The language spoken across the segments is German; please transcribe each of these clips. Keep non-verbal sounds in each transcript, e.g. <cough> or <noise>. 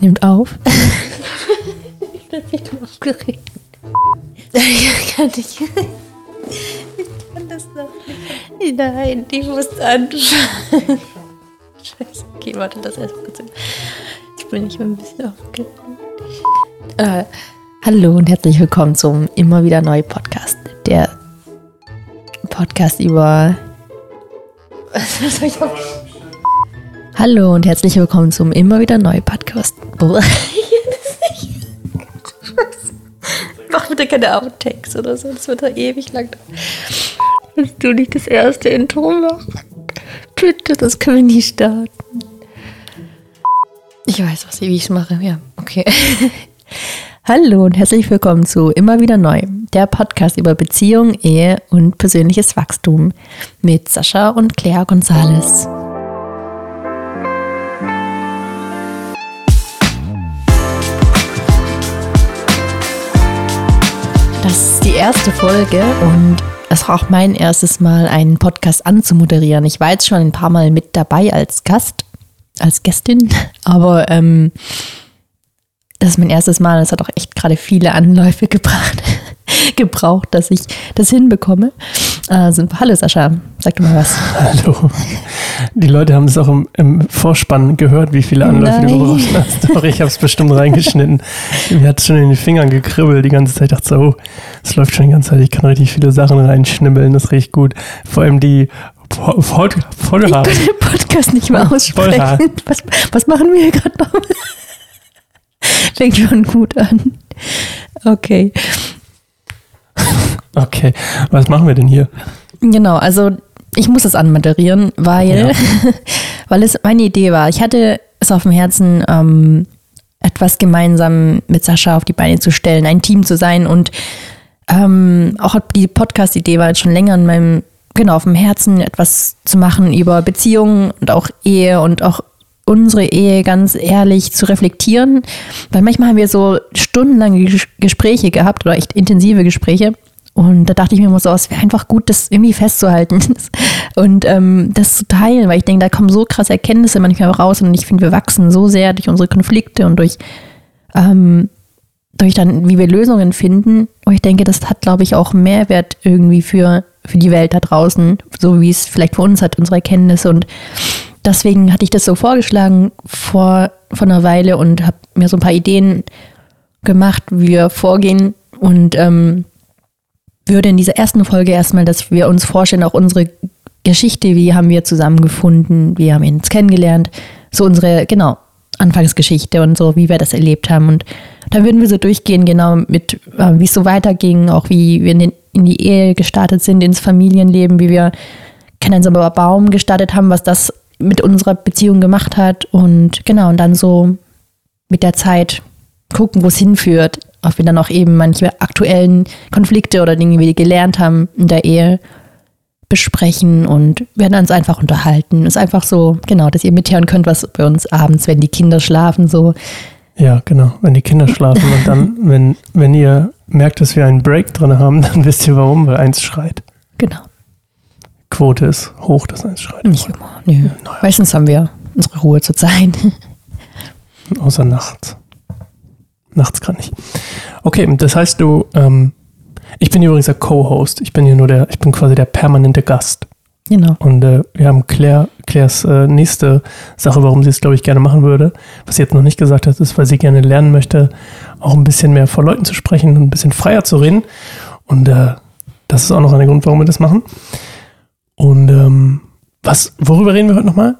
nimmt auf. <laughs> ich bin nicht aufgeregt. Ich kann nicht. Ich kann das noch nicht. Nein, ich muss anfangen. Scheiße. Okay, warte, das erst kurz. Ich bin nicht mehr ein bisschen aufgeregt. Äh, hallo und herzlich willkommen zum immer wieder neu Podcast. Der Podcast über. <laughs> Was soll ich auf? Hallo und herzlich willkommen zum immer wieder neu Podcast. <laughs> Mach bitte keine Outtakes oder so, das wird da ewig lang. Willst du nicht das erste Intro machen? Bitte, das können wir nie starten. Ich weiß, was wie ich es mache. Ja, okay. <laughs> Hallo und herzlich willkommen zu Immer wieder neu, der Podcast über Beziehung, Ehe und persönliches Wachstum mit Sascha und Claire Gonzales. Das ist die erste Folge und es war auch mein erstes Mal, einen Podcast anzumoderieren. Ich war jetzt schon ein paar Mal mit dabei als Gast, als Gästin, <laughs> aber ähm, das ist mein erstes Mal. Es hat auch echt gerade viele Anläufe gebracht, <laughs> gebraucht, dass ich das hinbekomme. Also, hallo Sascha, sag du mal was. Hallo. Die Leute haben es auch im, im, Vorspann gehört, wie viele Anläufe Nein. du gebraucht hast. Doch, ich habe es bestimmt reingeschnitten. Mir hat es schon in den Fingern gekribbelt die ganze Zeit. Ich dachte so, oh, es läuft schon die ganze Zeit. Ich kann richtig viele Sachen reinschnibbeln. Das riecht gut. Vor allem die Vollhaar. Ich kann den Podcast nicht mehr aussprechen. Was, was machen wir hier gerade noch? Fängt schon gut an. Okay. Okay, was machen wir denn hier? Genau, also ich muss es anmoderieren, weil, ja. <laughs> weil es meine Idee war. Ich hatte es auf dem Herzen, ähm, etwas gemeinsam mit Sascha auf die Beine zu stellen, ein Team zu sein und ähm, auch die Podcast-Idee war jetzt schon länger in meinem, genau, auf dem Herzen, etwas zu machen über Beziehungen und auch Ehe und auch unsere Ehe ganz ehrlich zu reflektieren. Weil manchmal haben wir so stundenlange Gespräche gehabt oder echt intensive Gespräche. Und da dachte ich mir immer so, es wäre einfach gut, das irgendwie festzuhalten <laughs> und ähm, das zu teilen, weil ich denke, da kommen so krasse Erkenntnisse manchmal raus und ich finde, wir wachsen so sehr durch unsere Konflikte und durch, ähm, durch dann, wie wir Lösungen finden. Und ich denke, das hat, glaube ich, auch Mehrwert irgendwie für, für die Welt da draußen, so wie es vielleicht für uns hat, unsere Erkenntnisse. Und deswegen hatte ich das so vorgeschlagen vor, vor einer Weile und habe mir so ein paar Ideen gemacht, wie wir vorgehen und ähm, würde in dieser ersten Folge erstmal, dass wir uns vorstellen, auch unsere Geschichte, wie haben wir zusammengefunden, wie haben wir uns kennengelernt, so unsere, genau, Anfangsgeschichte und so, wie wir das erlebt haben. Und dann würden wir so durchgehen, genau mit, äh, wie es so weiterging, auch wie wir in, den, in, die Ehe gestartet sind, ins Familienleben, wie wir gemeinsam Baum gestartet haben, was das mit unserer Beziehung gemacht hat und genau, und dann so mit der Zeit gucken, wo es hinführt, ob wir dann auch eben manche aktuellen Konflikte oder Dinge, die wir gelernt haben in der Ehe, besprechen und werden uns einfach unterhalten. Ist einfach so, genau, dass ihr mithören könnt, was bei uns abends, wenn die Kinder schlafen, so. Ja, genau, wenn die Kinder schlafen und dann, <laughs> wenn, wenn ihr merkt, dass wir einen Break drin haben, dann wisst ihr warum, weil eins schreit. Genau. Quote ist hoch, dass eins schreit. Nicht immer, nö. Naja. Meistens haben wir unsere Ruhe zur Zeit. <laughs> Außer nachts. Nachts kann ich. Okay, das heißt du, ähm, ich bin übrigens der Co-Host. Ich bin hier nur der, ich bin quasi der permanente Gast. Genau. Und äh, wir haben Claire, Claires äh, nächste Sache, warum sie es, glaube ich, gerne machen würde, was sie jetzt noch nicht gesagt hat, ist, weil sie gerne lernen möchte, auch ein bisschen mehr vor Leuten zu sprechen und ein bisschen freier zu reden. Und äh, das ist auch noch ein Grund, warum wir das machen. Und ähm, was, worüber reden wir heute nochmal?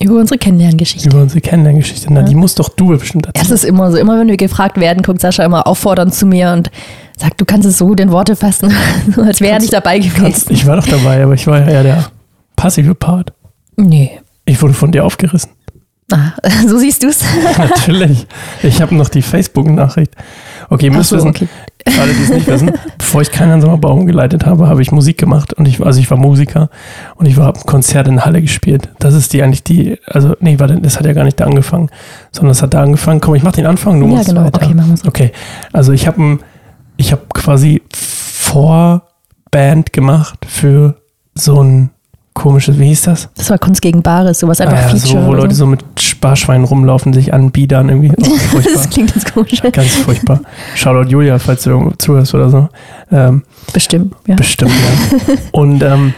Über unsere Kennenlerngeschichte. Über unsere Kennenlerngeschichte. Na, ja. die muss doch du bestimmt erzählen. Es ist immer so, immer wenn wir gefragt werden, guckt Sascha immer auffordernd zu mir und sagt, du kannst es so gut in Worte fassen, <laughs> als wäre er nicht dabei gewesen. Kannst, ich war doch dabei, aber ich war ja der passive Part. Nee. Ich wurde von dir aufgerissen. Ah, <laughs> so siehst du es. <laughs> Natürlich. Ich habe noch die Facebook-Nachricht. Okay, ihr müsst so, wissen, okay. alle die es nicht wissen, <laughs> bevor ich keinen Sommerbaum geleitet habe, habe ich Musik gemacht und ich, also ich war Musiker und ich war ein Konzert in Halle gespielt. Das ist die eigentlich die, also nee, warte, das hat ja gar nicht da angefangen, sondern es hat da angefangen. Komm, ich mach den Anfang, du ja, musst genau. weiter. Okay, machen wir so. Okay, also ich habe ich habe quasi Vorband gemacht für so ein komisches, wie hieß das? Das war Kunst gegen Bares, sowas einfach ah, ja, Feature. So, wo Leute so. so mit Sparschweinen rumlaufen, sich anbiedern irgendwie. <laughs> Oh, das klingt ganz komisch. Ganz furchtbar. Shoutout Julia, falls du irgendwo zuhörst oder so. Ähm, bestimmt, ja. Bestimmt, ja. Und ähm,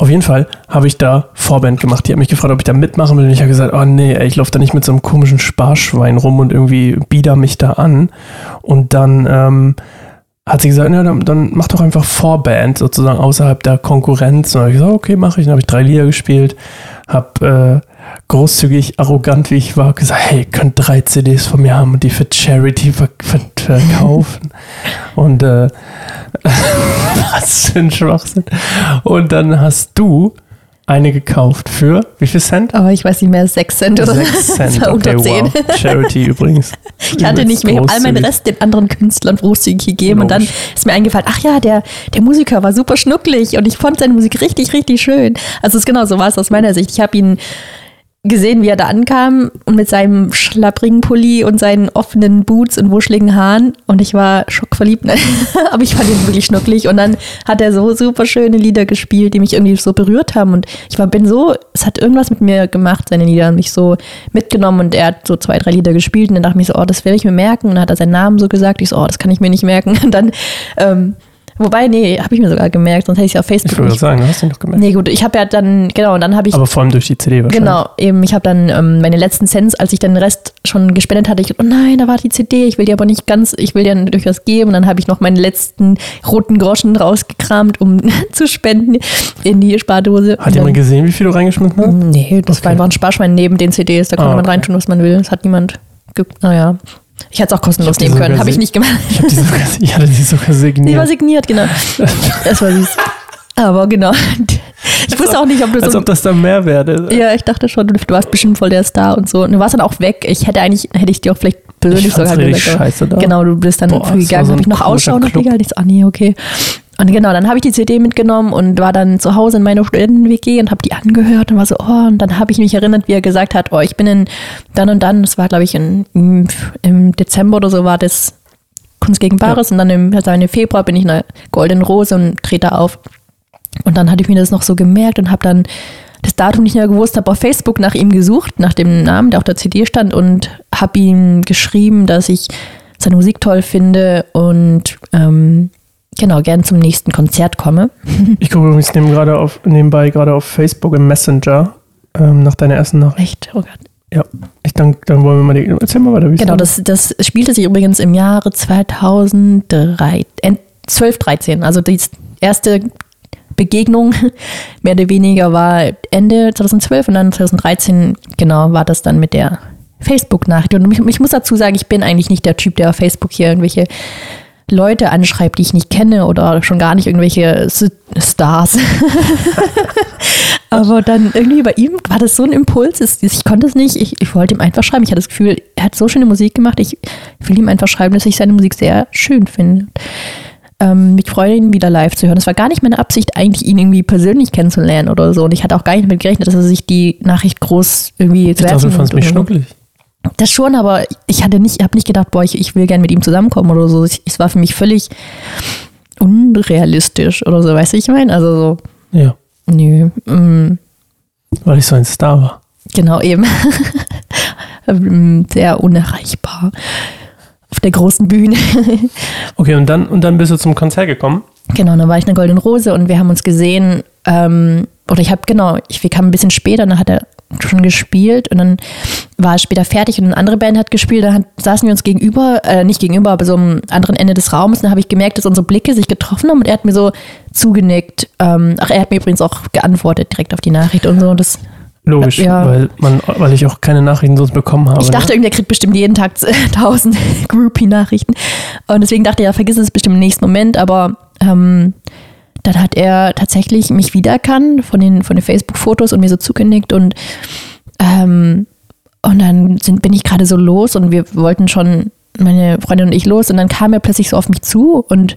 auf jeden Fall habe ich da Vorband gemacht. Die hat mich gefragt, ob ich da mitmachen will. Und ich habe gesagt, oh nee, ey, ich laufe da nicht mit so einem komischen Sparschwein rum und irgendwie bieder mich da an. Und dann ähm, hat sie gesagt, ja, dann, dann, mach doch einfach Vorband sozusagen außerhalb der Konkurrenz. Und dann habe ich gesagt, okay, mache ich. Dann habe ich drei Lieder gespielt, habe äh, großzügig, arrogant wie ich war, gesagt, hey, ihr könnt drei CDs von mir haben und die für Charity ver ver verkaufen. <laughs> und äh, <laughs> was für ein Schwachsinn. Und dann hast du eine gekauft für wie viel Cent? Aber oh, ich weiß nicht mehr, 6 Cent oder 6 Cent, <laughs> okay, wow. Charity übrigens. Ich hatte nicht mehr, ich habe all meinen Rest den anderen Künstlern großzügig gegeben und dann ist mir eingefallen, ach ja, der, der Musiker war super schnucklig und ich fand seine Musik richtig, richtig schön. Also es ist genau so war es aus meiner Sicht. Ich habe ihn gesehen, wie er da ankam und mit seinem schlapprigen Pulli und seinen offenen Boots und wuscheligen Haaren. Und ich war schockverliebt, ne? <laughs> aber ich fand ihn wirklich schnucklig. Und dann hat er so super schöne Lieder gespielt, die mich irgendwie so berührt haben. Und ich war, bin so, es hat irgendwas mit mir gemacht, seine Lieder, und mich so mitgenommen. Und er hat so zwei, drei Lieder gespielt. Und dann dachte ich mir so, oh, das will ich mir merken. Und dann hat er seinen Namen so gesagt, ich so, oh, das kann ich mir nicht merken. <laughs> Und dann ähm, Wobei, nee, habe ich mir sogar gemerkt, sonst hätte ich es auf Facebook. Ich würde sagen, hast du noch gemerkt. Nee, gut, ich habe ja dann, genau, und dann habe ich. Aber vor allem durch die CD wahrscheinlich. Genau, eben, ich habe dann ähm, meine letzten Cents, als ich dann den Rest schon gespendet hatte, ich, oh nein, da war die CD, ich will die aber nicht ganz, ich will dir durchaus geben. Und dann habe ich noch meine letzten roten Groschen rausgekramt, um <laughs> zu spenden in die Spardose. Hat jemand gesehen, wie viel du reingeschmissen hast? Nee, das okay. war einfach ein Sparschwein neben den CDs, da konnte ah, man reintun, was man will. Das hat niemand, naja. Ich hätte es auch kostenlos nehmen können, habe ich nicht gemacht. Ich, sogar, <laughs> ich hatte die sogar signiert. Die war signiert, genau. Das war süß. Aber genau. Ich wusste auch nicht, ob du so. Als ob das dann mehr wäre. Ja, ich dachte schon, du warst bestimmt voll der Star und so. Und du warst dann auch weg. Ich hätte eigentlich, hätte ich dir auch vielleicht persönlich sogar gesagt. Scheiße da. Genau, du bist dann Boah, früh gegangen. So habe ich noch Ausschau noch egal. Ich so, ah nee, okay. Und genau, dann habe ich die CD mitgenommen und war dann zu Hause in meiner Studenten-WG und habe die angehört und war so, oh, und dann habe ich mich erinnert, wie er gesagt hat, oh, ich bin in dann und dann, das war glaube ich in, im, Dezember oder so war das Kunst gegen Bares ja. und dann im also im Februar bin ich in der Golden Rose und trete auf. Und dann hatte ich mir das noch so gemerkt und habe dann das Datum nicht mehr gewusst, habe auf Facebook nach ihm gesucht, nach dem Namen, der auf der CD stand und habe ihm geschrieben, dass ich seine Musik toll finde und ähm, genau, gern zum nächsten Konzert komme. <laughs> Ich gucke übrigens neben gerade auf, nebenbei gerade auf Facebook im Messenger ähm, nach deiner ersten Nachricht. Echt? Oh Gott. Ja, ich denke, dann wollen wir mal die, erzähl mal weiter. Wie genau, das, das spielte sich übrigens im Jahre 2003, 12, 13. Also die erste Begegnung <laughs> mehr oder weniger war Ende 2012 und dann 2013, genau, war das dann mit der Facebook-Nachricht. Und ich, ich muss dazu sagen, ich bin eigentlich nicht der Typ, der auf Facebook hier irgendwelche Leute anschreibt, die ich nicht kenne oder schon gar nicht irgendwelche Stars. <laughs> Aber dann irgendwie bei ihm war das so ein Impuls. Ich konnte es nicht. Ich, ich wollte ihm einfach schreiben. Ich hatte das Gefühl, er hat so schöne Musik gemacht. Ich will ihm einfach schreiben, dass ich seine Musik sehr schön finde. Ähm, mich freue, ihn wieder live zu hören. Es war gar nicht meine Absicht, eigentlich ihn irgendwie persönlich kennenzulernen oder so. Und ich hatte auch gar nicht damit gerechnet, dass er sich die Nachricht groß irgendwie zu Ich dachte, du fandest mich schnucklig. Das schon, aber ich hatte nicht, habe nicht gedacht, boah, ich, ich will gerne mit ihm zusammenkommen oder so. Es war für mich völlig unrealistisch oder so, weißt du, ich meine? Also so. Ja. Nö. Mm. Weil ich so ein Star war. Genau, eben. <laughs> Sehr unerreichbar. Auf der großen Bühne. <laughs> okay, und dann, und dann bist du zum Konzert gekommen? Genau, dann war ich eine Goldene Rose und wir haben uns gesehen, ähm, oder ich habe, genau, ich, wir kamen ein bisschen später, dann hat er schon gespielt und dann war er später fertig und eine andere Band hat gespielt. Dann saßen wir uns gegenüber, äh, nicht gegenüber, aber so am anderen Ende des Raumes. Dann habe ich gemerkt, dass unsere Blicke sich getroffen haben und er hat mir so zugenickt. Ähm, ach, er hat mir übrigens auch geantwortet direkt auf die Nachricht und so. Das, Logisch, ja. weil, man, weil ich auch keine Nachrichten sonst bekommen habe. Ich dachte, ne? der kriegt bestimmt jeden Tag <laughs> tausend <laughs> Groupie-Nachrichten. Und deswegen dachte ich, ja, vergiss es bestimmt im nächsten Moment. Aber ähm, dann hat er tatsächlich mich wiedererkannt von den, von den Facebook-Fotos und mir so zugenickt und, ähm, und dann sind, bin ich gerade so los und wir wollten schon, meine Freundin und ich los und dann kam er plötzlich so auf mich zu und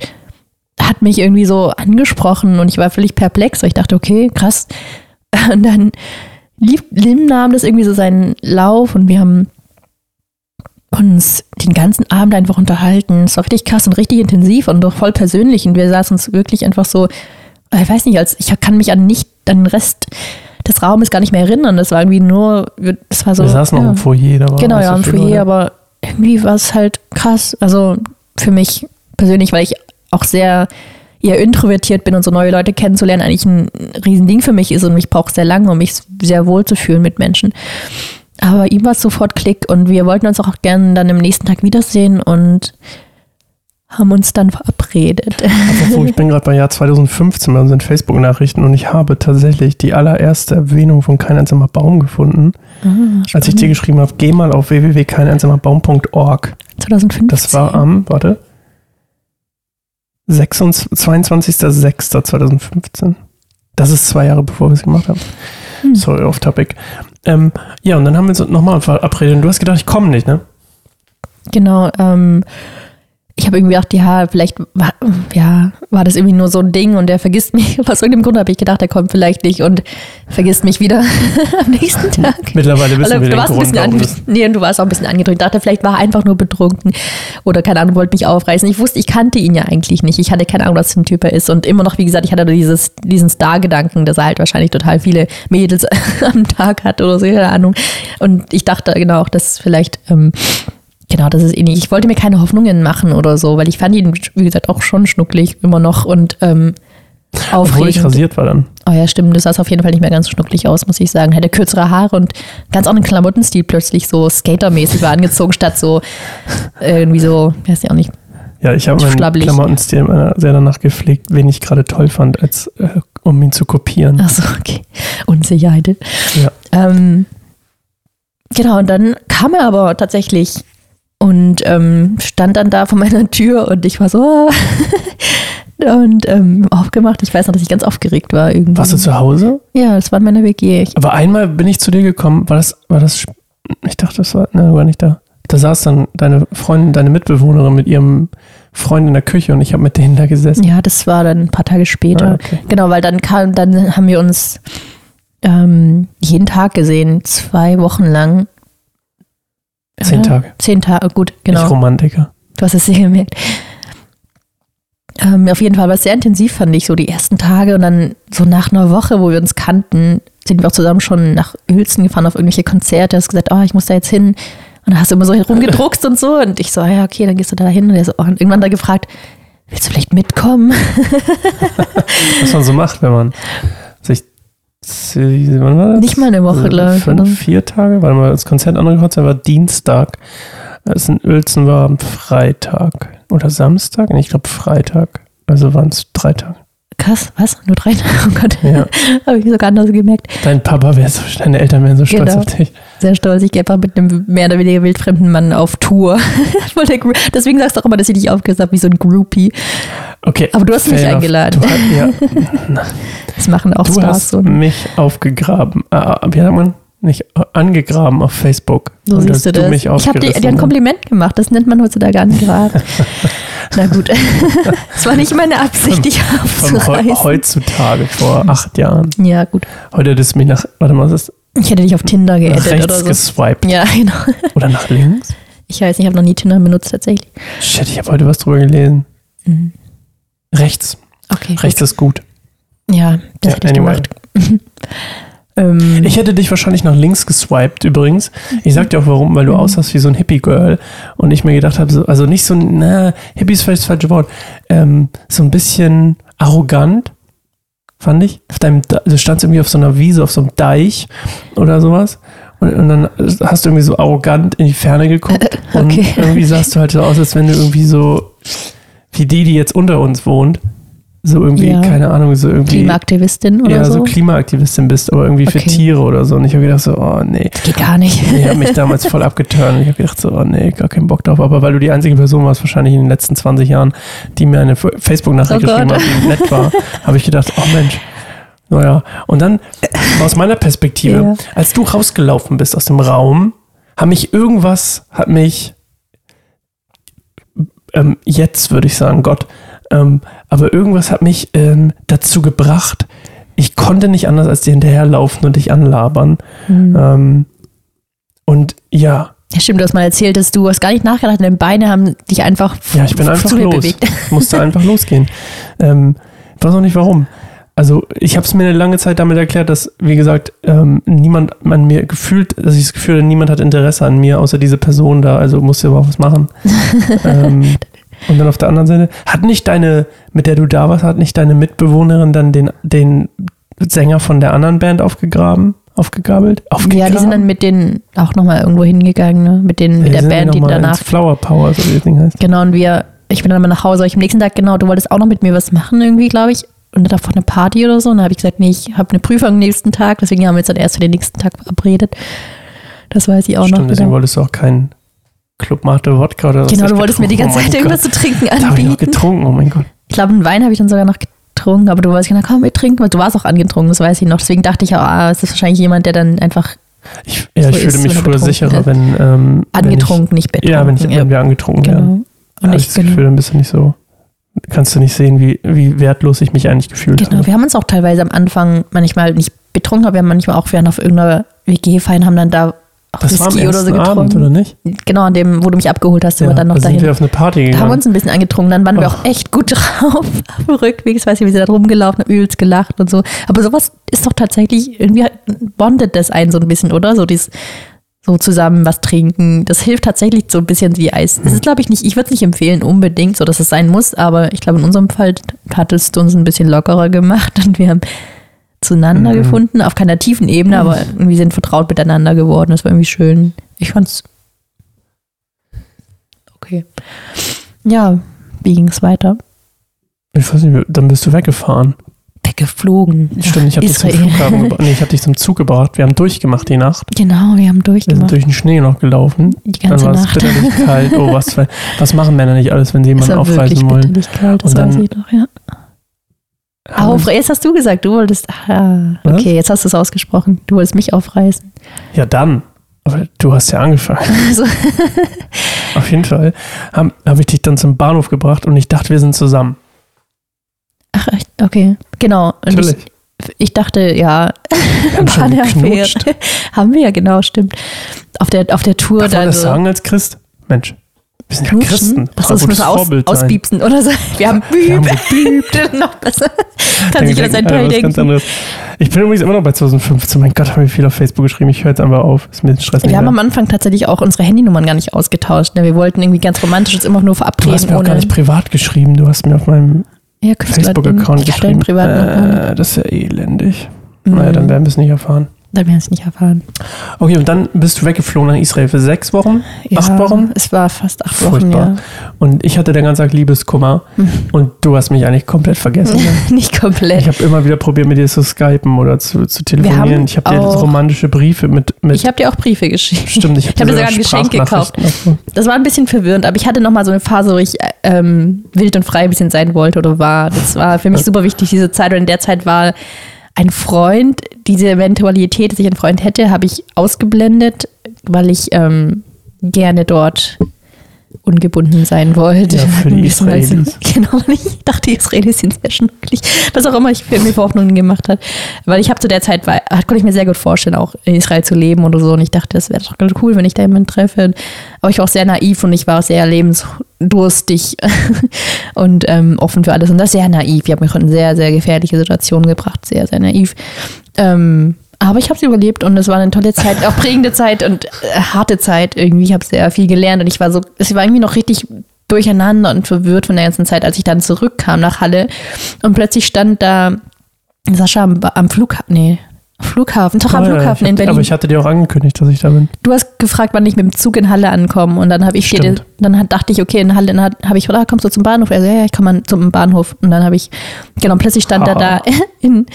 hat mich irgendwie so angesprochen und ich war völlig perplex, weil ich dachte, okay, krass. <laughs> Und dann lief, Lim nahm das irgendwie so seinen Lauf und wir haben uns den ganzen Abend einfach unterhalten. Es war richtig krass und richtig intensiv und doch voll persönlich. Und wir saßen uns wirklich einfach so, ich weiß nicht, als ich kann mich an nicht den Rest des Raumes gar nicht mehr erinnern. Das war irgendwie nur, das war so. Wir saßen ja. noch im Foyer, da war Genau, ja, im Foyer, aber irgendwie war es halt krass. Also für mich persönlich, weil ich auch sehr eher introvertiert bin und so neue Leute kennenzulernen eigentlich ein Riesending für mich ist und ich brauche sehr lange, um mich sehr wohl zu fühlen mit Menschen. Aber ihm war es sofort Klick und wir wollten uns auch gerne dann am nächsten Tag wiedersehen und haben uns dann verabredet. Apropos, ich bin gerade bei Jahr 2015 bei unseren Facebook-Nachrichten und ich habe tatsächlich die allererste Erwähnung von Kein einsamer Baum gefunden. als ich dir geschrieben habe, geh mal auf www.keineinsamerbaum.org. 2015. Das war am, warte, 26 22.06.2015. Das ist zwei Jahre bevor wir es gemacht haben. Hm. Sorry, off topic. Ähm, ja, und dann haben wir uns nochmal verabredet und du hast gedacht, ich komme nicht, ne? Genau, ähm, ich habe irgendwie gedacht, ja, vielleicht war, ja, war das irgendwie nur so ein Ding und der vergisst mich. <laughs> Aus irgendeinem Grund habe ich gedacht, er kommt vielleicht nicht und vergisst mich wieder <laughs> am nächsten Tag. Mittlerweile wissen Also, wir du den warst ein bisschen das- nee, und du warst auch ein bisschen angedrückt. Ich dachte, vielleicht war er einfach nur betrunken oder keine Ahnung, wollte mich aufreißen. Ich wusste, ich kannte ihn ja eigentlich nicht. Ich hatte keine Ahnung, was für ein Typ er ist. Und immer noch, wie gesagt, ich hatte dieses, diesen Star-Gedanken, dass er halt wahrscheinlich total viele Mädels <laughs> am Tag hat oder so, keine Ahnung. Und ich dachte genau auch, dass vielleicht, ähm, genau, das ist eh nicht. Ich wollte mir keine Hoffnungen machen oder so, weil ich fand ihn, wie gesagt, auch schon schnucklig immer noch und ähm, Obwohl ich aufregend. rasiert war dann. Oh ja, stimmt. Das sah auf jeden Fall nicht mehr ganz schnucklig aus, muss ich sagen. Hatte kürzere Haare und ganz anderen Klamottenstil plötzlich so skatermäßig war angezogen, statt so irgendwie so, weiß ich auch nicht. Ja, ich habe meinen Schlabbelig. Klamottenstil sehr danach gepflegt, wen ich gerade toll fand, als äh, um ihn zu kopieren. Ach so, okay. Unsicherheit. Ja. Ähm, genau, und dann kam er aber tatsächlich und ähm, stand dann da vor meiner Tür und ich war so <laughs> und ähm, aufgemacht. Ich weiß noch, dass ich ganz aufgeregt war irgendwie. Warst du zu Hause? Ja, das war in meiner WG. Ich, Aber einmal bin ich zu dir gekommen, war das, war das, ich dachte, das war, ne, war nicht da. Da saß dann deine Freundin, deine Mitbewohnerin mit ihrem Freund in der Küche und ich habe mit denen da gesessen. ja, das war dann ein paar Tage später. Ah, okay. Genau, weil dann kam, dann haben wir uns ähm, jeden Tag gesehen, zwei Wochen lang. Zehn? Tage. Zehn Tage, gut, genau. Ich Romantiker. Du hast es sehr gemerkt. Ähm, auf jeden Fall war es sehr intensiv, fand ich, so die ersten Tage. Und dann so nach einer Woche, wo wir uns kannten, sind wir auch zusammen schon nach Uelzen gefahren auf irgendwelche Konzerte. Hast gesagt, oh, ich muss da jetzt hin. Und dann hast du immer so rumgedruckst und so. Und ich so, ja, okay, dann gehst du da hin. Und er so, oh, und irgendwann da gefragt, willst du vielleicht mitkommen? Was man so macht, wenn man wann war das? Nicht mal eine Woche, glaube ich? Fünf, vier Tage, weil mal das Konzert andere Konzert war Dienstag. Das in Uelzen war am Freitag oder Samstag. Ich glaube Freitag. Also waren es drei Tage. Krass, was? Nur drei? <laughs> Oh Gott. Ja. <laughs> Habe ich sogar anders gemerkt. Dein Papa wäre so, deine Eltern wären so stolz Genau. auf dich. Sehr stolz. Ich gehe einfach mit einem mehr oder weniger wildfremden Mann auf Tour. <laughs> Deswegen sagst du auch immer, dass ich dich aufgehört habe wie so ein Groupie. Okay. Aber du hast mich enough. eingeladen. Du, hast- ja, Das machen auch du Stars hast so. mich aufgegraben. Äh, wie sagt man? Nicht äh, angegraben auf Facebook. So Und siehst du das. mich ich habe dir, dir ein Kompliment gemacht. Das nennt man heutzutage angraben. <laughs> Na gut. <laughs> Es war nicht meine Absicht, dich aufzureißen. heutzutage, vor acht Jahren. Ja, gut. Heute hättest du mich nach, warte mal, was ist Ich hätte dich auf Tinder geaddet rechts oder so. geswiped. Ja, genau. <laughs> Oder nach links? Ich weiß nicht, ich habe noch nie Tinder benutzt tatsächlich. Shit, ich habe heute was drüber gelesen. Mhm. Rechts. Okay. Rechts ist gut. Ja, das Ja, hätte ich anyway. gemacht. Ähm, Ich hätte dich wahrscheinlich nach links geswiped übrigens. Ich sag dir auch warum, weil du Mhm. aussahst wie so ein Hippie-Girl. Und ich mir gedacht habe, so, also nicht so, ein- na, Hippie ist vielleicht das falsche Wort. Ähm, so ein bisschen arrogant, fand ich. Auf deinem, du standst irgendwie auf so einer Wiese, auf so einem Deich oder sowas. Und, und dann hast du irgendwie so arrogant in die Ferne geguckt. <laughs> Und okay. irgendwie sahst du halt so aus, als wenn du irgendwie so, wie die, die jetzt unter uns wohnt, so irgendwie, Ja. keine Ahnung, so irgendwie Klimaaktivistin oder ja, so so. Klimaaktivistin bist, aber irgendwie für Okay. Tiere oder so. Und ich habe gedacht so, oh nee. Geht gar nicht. Ich habe mich damals voll <laughs> abgeturnt. Ich habe gedacht so, oh nee, gar keinen Bock drauf. Aber weil du die einzige Person warst, wahrscheinlich in den letzten 20 Jahren, die mir eine Facebook-Nachricht Oh geschrieben Gott. hat, die nett war, habe ich gedacht, oh Mensch. Naja, und dann aus meiner Perspektive, Ja. als du rausgelaufen bist aus dem Raum, hat mich irgendwas, hat mich ähm, jetzt würde ich sagen, Gott, ähm, aber irgendwas hat mich ähm, dazu gebracht, ich konnte nicht anders als dir hinterherlaufen und dich anlabern. Hm. Ähm, und ja, Ja, stimmt, du hast mal erzählt, dass du hast gar nicht nachgedacht, deine Beine haben dich einfach ja, ich bin einfach los. bewegt. Ich musste einfach losgehen. Ähm, ich weiß auch nicht warum. also ich habe es mir eine lange Zeit damit erklärt, dass, wie gesagt, ähm, niemand an mir gefühlt, dass ich das Gefühl hatte, niemand hat Interesse an mir, außer diese Person da, also musste aber auch was machen. <laughs> ähm, und dann auf der anderen Seite, hat nicht deine, mit der du da warst, hat nicht deine Mitbewohnerin dann den, den Sänger von der anderen Band aufgegraben? Aufgegabelt? Aufgegraben? Ja, die sind dann mit denen auch nochmal irgendwo hingegangen, ne? Mit, den, mit der Band, die danach. Flower Power, so wie das Ding heißt. Genau, und wir, ich bin dann mal nach Hause, ich am nächsten Tag, genau, du wolltest auch noch mit mir was machen irgendwie, glaube ich. Und davor eine Party oder so. Und dann habe ich gesagt, nee, ich habe eine Prüfung am nächsten Tag, deswegen haben wir uns dann erst für den nächsten Tag verabredet. Das weiß ich auch Stimmt, noch. Deswegen wolltest du auch keinen Club Mate Wodka oder was. Genau, du wolltest mir die ganze oh Zeit irgendwas Gott. zu trinken anbieten. Da habe ich noch getrunken, oh mein Gott. Ich glaube, einen Wein habe ich dann sogar noch getrunken, aber du wolltest genau, komm, wir trinken. Du warst auch angetrunken, das weiß ich noch. Deswegen dachte ich auch, ah, es ist wahrscheinlich jemand, der dann einfach ich, ja, so ich fühle mich früher sicherer, wenn. Ähm, angetrunken, wenn ich, nicht betrunken. Ja, wenn, ich, wenn wir angetrunken genau. werden. Und ich, ich das Gefühl, ein bisschen nicht so. Kannst du nicht sehen, wie, wie wertlos ich mich eigentlich gefühlt genau, habe. Genau, wir haben uns auch teilweise am Anfang manchmal nicht betrunken, aber wir haben manchmal auch, wir auf irgendeiner WG feiern, haben dann da das Whisky war am oder so getrunken. Abend, oder nicht? Genau, an dem, wo du mich abgeholt hast, sind ja, wir dann noch da dahin. sind wir auf eine Party gegangen. Da haben wir uns ein bisschen angetrunken, dann waren oh. wir auch echt gut <laughs> drauf am Rückweg. Ich weiß nicht, wie sie da rumgelaufen haben, übelst gelacht und so. Aber sowas ist doch tatsächlich, irgendwie bondet das einen so ein bisschen, oder? So dieses, so zusammen was trinken. Das hilft tatsächlich so ein bisschen wie Eis. Das ist, glaube ich, nicht, ich würde es nicht empfehlen unbedingt, so dass es sein muss, aber ich glaube, in unserem Fall hat es uns ein bisschen lockerer gemacht <laughs> und wir haben zueinander mhm. gefunden, auf keiner tiefen Ebene, aber irgendwie sind vertraut miteinander geworden. Das war irgendwie schön. Ich fand's okay. Ja, wie ging es weiter? Ich weiß nicht, dann bist du weggefahren. Weggeflogen. Stimmt, ich habe dich zum Flughafen gebracht. Nee, ich habe dich zum Zug gebracht. Wir haben durchgemacht die Nacht. Genau, wir haben durchgemacht. Wir sind durch den Schnee noch gelaufen. Die ganze dann war es bitterlich kalt. Oh, was, was machen Männer nicht alles, wenn sie <laughs> jemanden aufreißen wollen? Kalt, das Und dann, weiß ich noch, ja. Auf, jetzt hast du gesagt, du wolltest. Ah, okay, jetzt hast du es ausgesprochen. Du wolltest mich aufreißen. Ja, dann. Aber du hast ja angefangen. <laughs> Also. Auf jeden Fall habe hab ich dich dann zum Bahnhof gebracht und ich dachte, wir sind zusammen. Ach, okay. Genau. Und Natürlich. Ich, ich dachte, ja, war eine Affäre. Haben wir ja, genau, stimmt. Auf der, auf der Tour. Darf man das so. sagen als Christ? Mensch. Wir sind ja Christen. Achso, das müssen wir aus, auspiepsen oder so. Wir haben. Wir <laughs> noch besser. <laughs> Kann sich jeder sein Teil denken. Ich bin übrigens immer noch bei 2015. Mein Gott, habe ich viel auf Facebook geschrieben. Ich höre jetzt einfach auf. Ist mir Stress Wir haben am Anfang tatsächlich auch unsere Handynummern gar nicht ausgetauscht. Ne? Wir wollten irgendwie ganz romantisch uns immer nur verabreden. Du hast mir auch gar nicht privat geschrieben. Du hast mir auf meinem ja, Facebook-Account geschrieben. Äh, das ist ja elendig. Mhm. Naja, dann werden wir es nicht erfahren. Da werden es nicht erfahren. Okay, und dann bist du weggeflogen nach Israel für sechs Wochen? Ja, acht Wochen? Es war fast acht Furchtbar. Wochen, ja. Und ich hatte den ganzen Tag Liebeskummer mhm. und du hast mich eigentlich komplett vergessen. Ne? <laughs> nicht komplett. Ich habe immer wieder probiert, mit dir zu skypen oder zu, zu telefonieren. Ich habe dir romantische Briefe mit. mit ich habe dir auch Briefe geschrieben. Stimmt, ich habe <laughs> hab dir sogar ein Geschenk gekauft. Das war ein bisschen verwirrend, aber ich hatte nochmal so eine Phase, wo ich ähm, wild und frei ein bisschen sein wollte oder war. Das war für mich super wichtig, diese Zeit. Und in der Zeit war ein Freund, diese Eventualität, dass ich einen Freund hätte, habe ich ausgeblendet, weil ich ähm, gerne dort ungebunden sein wollte. Ja, für die <laughs> Israelis. <laughs> Genau, ich dachte, die Israelis sind sehr schnucklig. Was auch immer ich für mir Hoffnungen gemacht hat. Weil ich habe zu der Zeit, war, konnte ich mir sehr gut vorstellen, auch in Israel zu leben oder so. Und ich dachte, das wäre doch ganz cool, wenn ich da jemanden treffe. Aber ich war auch sehr naiv und ich war auch sehr lebensdurstig <laughs> und ähm, offen für alles. Und das sehr naiv. Ich habe mich in sehr, sehr gefährliche Situationen gebracht. Sehr, sehr naiv. Ähm, aber ich habe es überlebt und es war eine tolle Zeit, auch prägende Zeit und äh, harte Zeit irgendwie. Ich habe sehr viel gelernt und ich war so, es war irgendwie noch richtig durcheinander und verwirrt von der ganzen Zeit, als ich dann zurückkam nach Halle und plötzlich stand da Sascha am, am Flughafen, nee, Flughafen, doch am oh, Flughafen ja, in Berlin. Aber ich hatte dir auch angekündigt, dass ich da bin. Du hast gefragt, wann ich mit dem Zug in Halle ankomme und dann habe ich dir, dann dachte ich, okay, in Halle, habe ich, oder kommst du zum Bahnhof? Also ja, ich komme zum Bahnhof und dann habe ich, genau, plötzlich stand er da <laughs> in,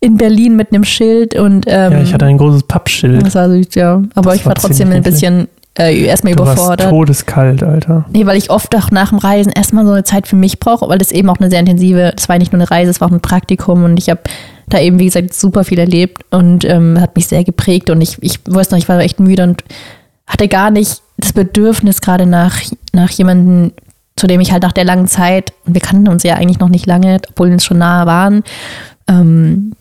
in Berlin mit einem Schild und ähm, ja, ich hatte ein großes Pappschild. Das war süß, ja, aber das ich war, war trotzdem ein bisschen äh, erstmal du überfordert. Warst todeskalt, Alter. Nee, weil ich oft auch nach dem Reisen erstmal so eine Zeit für mich brauche, weil das eben auch eine sehr intensive, das war nicht nur eine Reise, es war auch ein Praktikum und ich habe da eben, wie gesagt, super viel erlebt und ähm, hat mich sehr geprägt. Und ich, ich weiß noch, ich war echt müde und hatte gar nicht das Bedürfnis, gerade nach, nach jemandem, zu dem ich halt nach der langen Zeit, und wir kannten uns ja eigentlich noch nicht lange, obwohl wir uns schon nahe waren, ähm,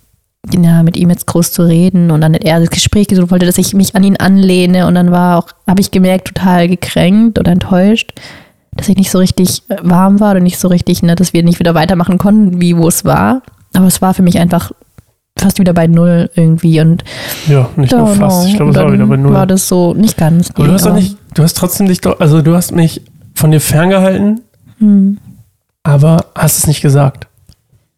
ja, mit ihm jetzt groß zu reden und dann hat er das Gespräch gesucht, wollte, dass ich mich an ihn anlehne und dann war auch, habe ich gemerkt, total gekränkt oder enttäuscht, dass ich nicht so richtig warm war oder nicht so richtig, ne, dass wir nicht wieder weitermachen konnten, wie wo es war aber es war für mich einfach fast wieder bei Null irgendwie und ja, nicht nur fast, ich glaube, es war wieder bei Null. War das so nicht ganz. Aber du hast doch nicht, du hast trotzdem dich doch, also du hast mich von dir ferngehalten, hm. aber hast es nicht gesagt.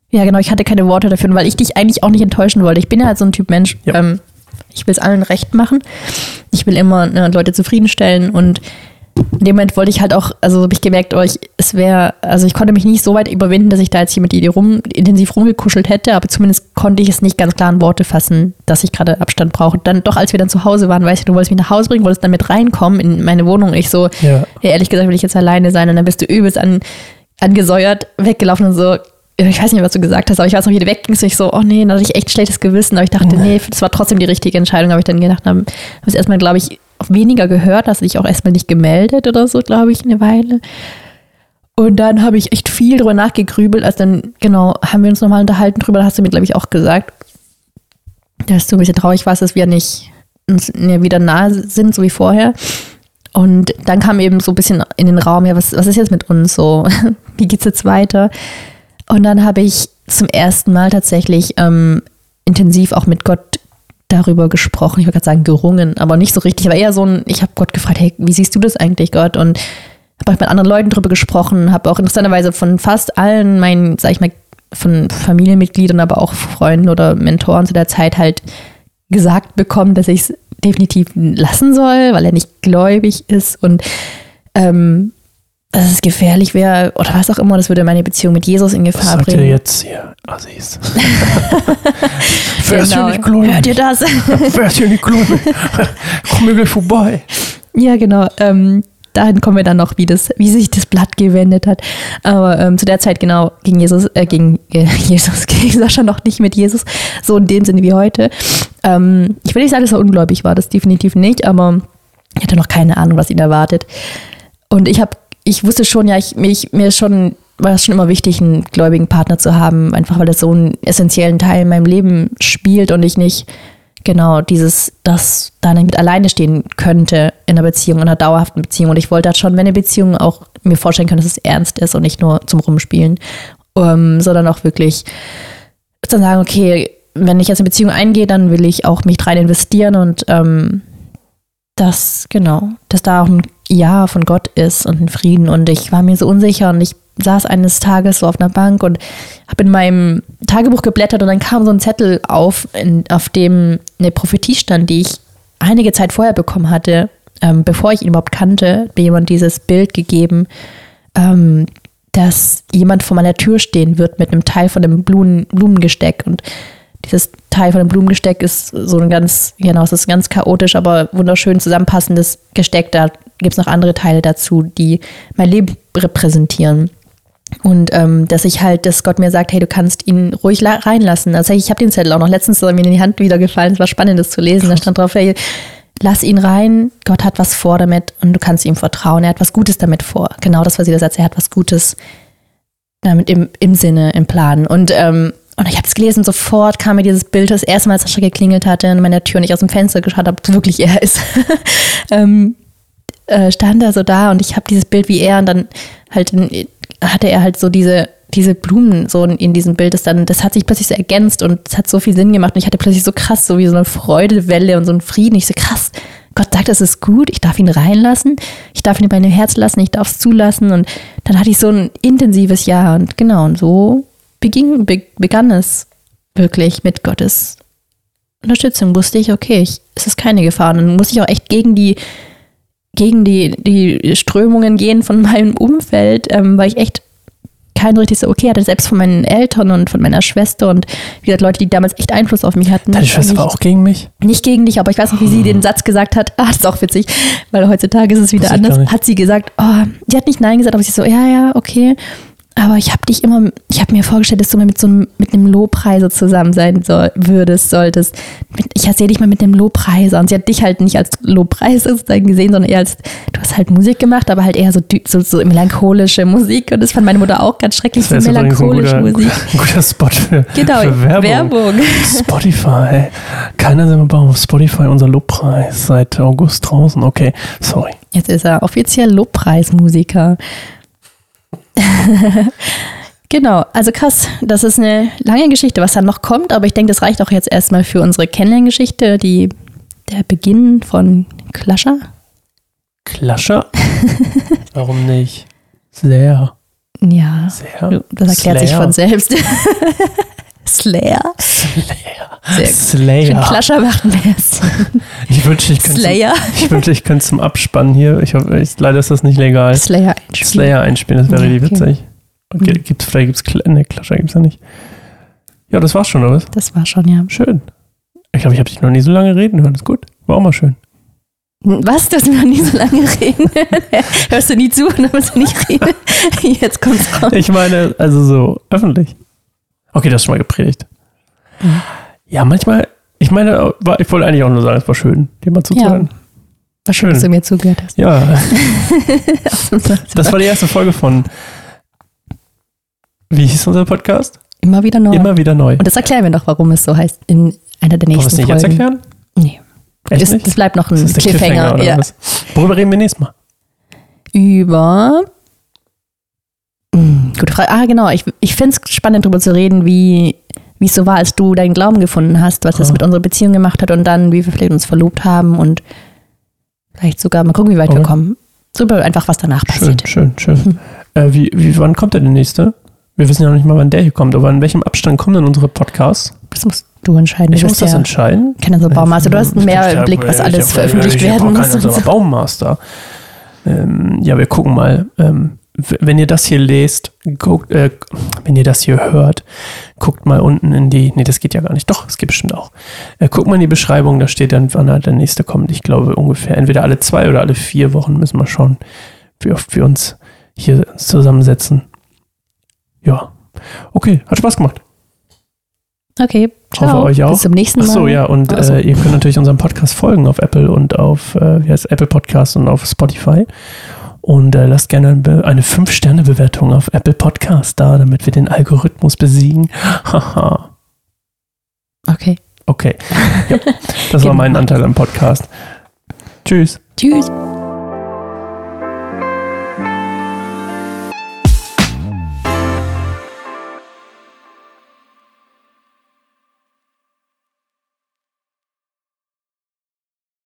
Ja, genau, ich hatte keine Worte dafür, weil ich dich eigentlich auch nicht enttäuschen wollte. Ich bin ja halt so ein Typ Mensch, ja. ähm, ich will es allen recht machen. Ich will immer ne, Leute zufriedenstellen und in dem Moment wollte ich halt auch, also habe ich gemerkt, oh, ich, es wäre, also ich konnte mich nicht so weit überwinden, dass ich da jetzt hier mit dir rum, intensiv rumgekuschelt hätte, aber zumindest konnte ich es nicht ganz klar in Worte fassen, dass ich gerade Abstand brauche. Dann doch, als wir dann zu Hause waren, weißt du, du wolltest mich nach Hause bringen, wolltest dann mit reinkommen in meine Wohnung. Ich so, ja. hey, ehrlich gesagt, will ich jetzt alleine sein und dann bist du übelst an, angesäuert, weggelaufen und so, ich weiß nicht, was du gesagt hast, aber ich weiß noch, wie du weggingst und ich so, oh nee, da hatte ich echt schlechtes Gewissen, aber ich dachte, nee, das war trotzdem die richtige Entscheidung, habe ich dann gedacht, habe es erstmal, glaube ich, weniger gehört, hast du dich auch erstmal nicht gemeldet oder so, glaube ich, eine Weile. Und dann habe ich echt viel drüber nachgegrübelt, als dann, genau, haben wir uns nochmal unterhalten drüber, da hast du mir, glaube ich, auch gesagt, dass du ein bisschen traurig warst, dass wir nicht uns wieder nahe sind, so wie vorher. Und dann kam eben so ein bisschen in den Raum, ja, was, was ist jetzt mit uns so? <laughs> wie geht's jetzt weiter? Und dann habe ich zum ersten Mal tatsächlich ähm, intensiv auch mit Gott darüber gesprochen. Ich wollte gerade sagen, gerungen, aber nicht so richtig. Aber eher so ein, ich habe Gott gefragt, hey, wie siehst du das eigentlich, Gott? Und habe auch mit anderen Leuten darüber gesprochen, habe auch interessanterweise von fast allen meinen, sag ich mal, von Familienmitgliedern, aber auch Freunden oder Mentoren zu der Zeit halt gesagt bekommen, dass ich es definitiv lassen soll, weil er nicht gläubig ist. Und ähm, dass es gefährlich wäre oder was auch immer, das würde meine Beziehung mit Jesus in Gefahr was sagt bringen. Ihr jetzt hier, Assis? <laughs> Wärst genau. ihr nicht gläubig? Hört ihr das? Wärst ihr nicht gläubig? Komm mir gleich vorbei. Ja, genau. Ähm, dahin kommen wir dann noch, wie, das, wie sich das Blatt gewendet hat. Aber ähm, zu der Zeit genau ging Jesus, äh, ging äh, <laughs> Jesus, ging Sascha noch nicht mit Jesus, so in dem Sinne wie heute. Ähm, ich will nicht sagen, dass er ungläubig war, das definitiv nicht, aber ich hatte noch keine Ahnung, was ihn erwartet. Und ich habe ich wusste schon, ja, ich, mich, mir schon, war es schon immer wichtig, einen gläubigen Partner zu haben, einfach weil das so einen essentiellen Teil in meinem Leben spielt und ich nicht genau dieses, das da nicht mit alleine stehen könnte in einer Beziehung, in einer dauerhaften Beziehung. Und ich wollte halt schon, wenn eine Beziehung auch mir vorstellen kann, dass es ernst ist und nicht nur zum Rumspielen, um, ähm, sondern auch wirklich dann sagen, okay, wenn ich jetzt eine Beziehung eingehe, dann will ich auch mich rein investieren und ähm, das, genau, dass da auch ein Ja von Gott ist und ein Frieden. Und ich war mir so unsicher und ich saß eines Tages so auf einer Bank und habe in meinem Tagebuch geblättert und dann kam so ein Zettel auf, in, auf dem eine Prophetie stand, die ich einige Zeit vorher bekommen hatte, ähm, bevor ich ihn überhaupt kannte, mir jemand dieses Bild gegeben, ähm, dass jemand vor meiner Tür stehen wird mit einem Teil von dem Blumen, Blumengesteck und dieses Teil von dem Blumengesteck ist so ein ganz, genau, es ist ganz chaotisch, aber wunderschön zusammenpassendes Gesteck. Da gibt es noch andere Teile dazu, die mein Leben repräsentieren. Und ähm, dass ich halt, dass Gott mir sagt, hey, du kannst ihn ruhig reinlassen. Also ich habe den Zettel auch noch letztens mir in die Hand wieder gefallen. Es war spannend, das zu lesen. Da stand drauf, hey, lass ihn rein. Gott hat was vor damit und du kannst ihm vertrauen. Er hat was Gutes damit vor. Genau das, was sie da sagt. Er hat was Gutes damit im, im Sinne, im Plan. Und ähm, und ich habe es gelesen, sofort kam mir dieses Bild, das erste Mal, als Sascha geklingelt hatte an meiner Tür und ich aus dem Fenster geschaut habe, wirklich er ist. <laughs> ähm, äh, stand er so da und ich habe dieses Bild wie er und dann halt hatte er halt so diese diese Blumen so in, in diesem Bild, das dann, das hat sich plötzlich so ergänzt und es hat so viel Sinn gemacht und ich hatte plötzlich so krass, so wie so eine Freudewelle und so ein Frieden. Ich so krass, Gott sagt, es ist gut, ich darf ihn reinlassen, ich darf ihn in mein Herz lassen, ich darf es zulassen und dann hatte ich so ein intensives Jahr und genau, und so beging, be, begann es wirklich mit Gottes Unterstützung. Wusste ich, okay, ich, es ist keine Gefahr. Und dann muss ich auch echt gegen die, gegen die, die Strömungen gehen von <laughs> meinem Umfeld, ähm, weil ich echt kein richtig so okay hatte, selbst von meinen Eltern und von meiner Schwester und wie gesagt, Leute, die damals echt Einfluss auf mich hatten. Deine Schwester war auch gegen mich? Nicht gegen dich, aber ich weiß noch, wie sie den Satz gesagt hat. Ah, das ist auch witzig, weil heutzutage ist es wieder anders. Hat sie gesagt, oh, die hat nicht Nein gesagt, aber sie so, ja, ja, okay. Aber ich habe dich immer, ich habe mir vorgestellt, dass du mal mit so einem, mit einem Lobpreiser zusammen sein soll, würdest, solltest. Ich sehe dich mal mit einem Lobpreiser. Und sie hat dich halt nicht als Lobpreiser sozusagen gesehen, sondern eher als, du hast halt Musik gemacht, aber halt eher so, so, so melancholische Musik. Und das fand meine Mutter auch ganz schrecklich, so melancholische ein guter, Musik. Ein guter Spot für, <laughs> genau, für Werbung. Werbung. <laughs> Spotify. Keiner sind wir auf Spotify, unser Lobpreis seit August draußen. Okay, sorry. Jetzt ist er offiziell Lobpreismusiker. <laughs> Genau, also krass, das ist eine lange Geschichte, was dann noch kommt, aber ich denke, das reicht auch jetzt erstmal für unsere Kennenlerngeschichte, die der Beginn von Clasher. Clasher? Warum nicht? Sehr. Ja, Sehr. das erklärt sich Slayer. von selbst. <laughs> Slayer. Slayer. Slayer. Für Clasher macht Sinn. Ich wünschte, ich könnte Slayer. Zum, ich wünschte, ich könnte zum Abspannen hier. Ich hoffe, ich, leider ist das nicht legal. Slayer einspielen. Slayer einspielen, das wäre Ja, richtig okay. witzig. Okay, Mhm. gibt's, vielleicht gibt's Cl ne, Clasher gibt's ja nicht. Ja, das war's schon, oder was? Das war schon, ja. Schön. Ich glaube, ich habe dich noch nie so lange reden hören. Ist gut. War auch mal schön. Was? Du hast noch nie so lange reden. Hörst du nie zu, dann musst du nicht reden. <laughs> Jetzt kommt's raus. Ich meine, also so öffentlich. Okay, das ist schon mal gepredigt. Mhm. Ja, manchmal, ich meine, ich wollte eigentlich auch nur sagen, es war schön, dir mal zuzuhören. War schön, dass du mir zugehört hast. Ja, <laughs> das war die erste Folge von, wie hieß unser Podcast? Immer wieder neu. Immer wieder neu. Und das erklären wir noch, warum es so heißt, in einer der Wollen wir nächsten es nicht Folgen. jetzt erklären? Nee. Echt Das, nicht? das bleibt noch ein Das Cliffhanger. oder ja. was? Worüber reden wir nächstes Mal? Über. Hm, gute Frage. Ah, genau. Ich, ich finde es spannend, darüber zu reden, wie wie es so war, als du deinen Glauben gefunden hast, was das Ah. mit unserer Beziehung gemacht hat und dann, wie wir vielleicht uns verlobt haben und vielleicht sogar mal gucken, wie weit wir Okay. kommen. So über einfach, was danach Schön, passiert. schön, schön. Äh, wie, wie, wann kommt der der nächste? Wir wissen ja noch nicht mal, wann der hier kommt, aber in welchem Abstand kommen denn unsere Podcasts? Das musst du entscheiden. Ich muss das ja entscheiden. kein so Baumaster. Du hast mehr im Blick, was alles veröffentlicht ich werden muss. <laughs> Baummaster. Ähm, ja, wir gucken mal. Ähm, wenn ihr das hier lest, guckt, äh, wenn ihr das hier hört, guckt mal unten in die. Nee, das geht ja gar nicht. Doch, es geht bestimmt auch. Äh, guckt mal in die Beschreibung, da steht dann, wann der nächste kommt. Ich glaube ungefähr entweder alle zwei oder alle vier Wochen müssen wir schauen, wie oft wir uns hier zusammensetzen. Ja. Okay, hat Spaß gemacht. Okay, ciao. Hoffe euch auch. Bis zum nächsten Ach Mal. so, ja, und Ach so. äh, ihr könnt natürlich unserem Podcast folgen auf Apple und auf, äh, wie heißt Apple Podcast und auf Spotify. Und äh, lasst gerne eine Be- eine 5-Sterne-Bewertung auf Apple Podcast da, damit wir den Algorithmus besiegen. Haha. Okay. okay. Ja, das war Genau. mein Anteil am Podcast. Tschüss. Tschüss.